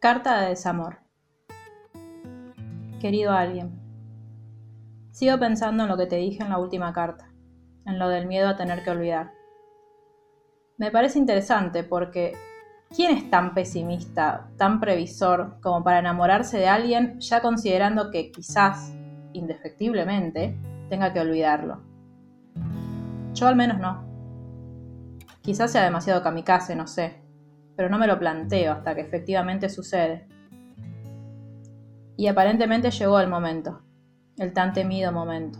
Carta de desamor. Querido alguien, sigo pensando en lo que te dije en la última carta, en lo del miedo a tener que olvidar. Me parece interesante porque ¿quién es tan pesimista, tan previsor como para enamorarse de alguien ya considerando que quizás, indefectiblemente, tenga que olvidarlo? Yo al menos no. Quizás sea demasiado kamikaze, no sé, pero no me lo planteo hasta que efectivamente sucede. Y aparentemente llegó el momento, el tan temido momento.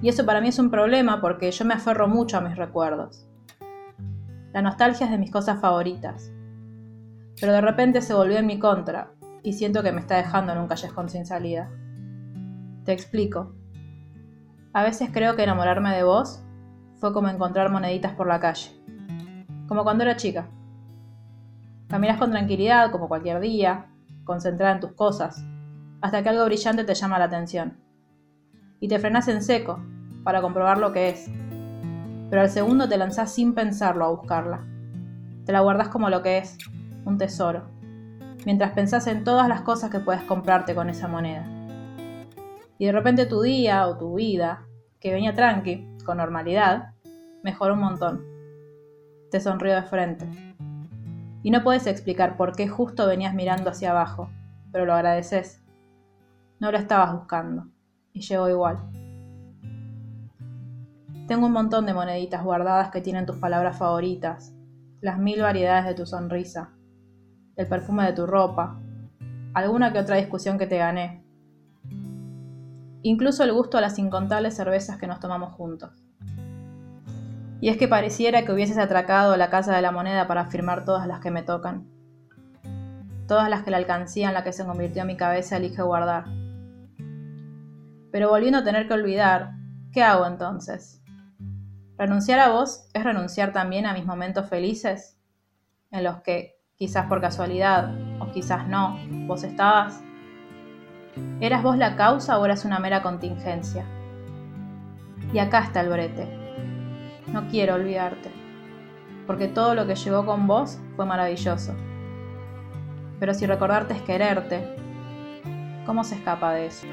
Y eso para mí es un problema porque yo me aferro mucho a mis recuerdos. La nostalgia es de mis cosas favoritas. Pero de repente se volvió en mi contra y siento que me está dejando en un callejón sin salida. Te explico. A veces creo que enamorarme de vos fue como encontrar moneditas por la calle. Como cuando era chica. Caminas con tranquilidad, como cualquier día, concentrada en tus cosas, hasta que algo brillante te llama la atención. Y te frenas en seco, para comprobar lo que es. Pero al segundo te lanzás sin pensarlo a buscarla. Te la guardas como lo que es, un tesoro, mientras pensás en todas las cosas que puedes comprarte con esa moneda. Y de repente tu día o tu vida, que venía tranqui, con normalidad, mejoró un montón. Te sonrió de frente y no puedes explicar por qué justo venías mirando hacia abajo, pero lo agradeces. No lo estabas buscando, y llegó igual. Tengo un montón de moneditas guardadas que tienen tus palabras favoritas, las mil variedades de tu sonrisa, el perfume de tu ropa, alguna que otra discusión que te gané, incluso el gusto a las incontables cervezas que nos tomamos juntos. Y es que pareciera que hubieses atracado la casa de la moneda para firmar todas las que me tocan. Todas las que la alcancía en la que se convirtió mi cabeza elige guardar. Pero volviendo a tener que olvidar, ¿qué hago entonces? ¿Renunciar a vos es renunciar también a mis momentos felices? En los que, quizás por casualidad, o quizás no, vos estabas. ¿Eras vos la causa o eras una mera contingencia? Y acá está el brete no quiero olvidarte, porque todo lo que llegó con vos fue maravilloso. Pero si recordarte es quererte, ¿cómo se escapa de eso?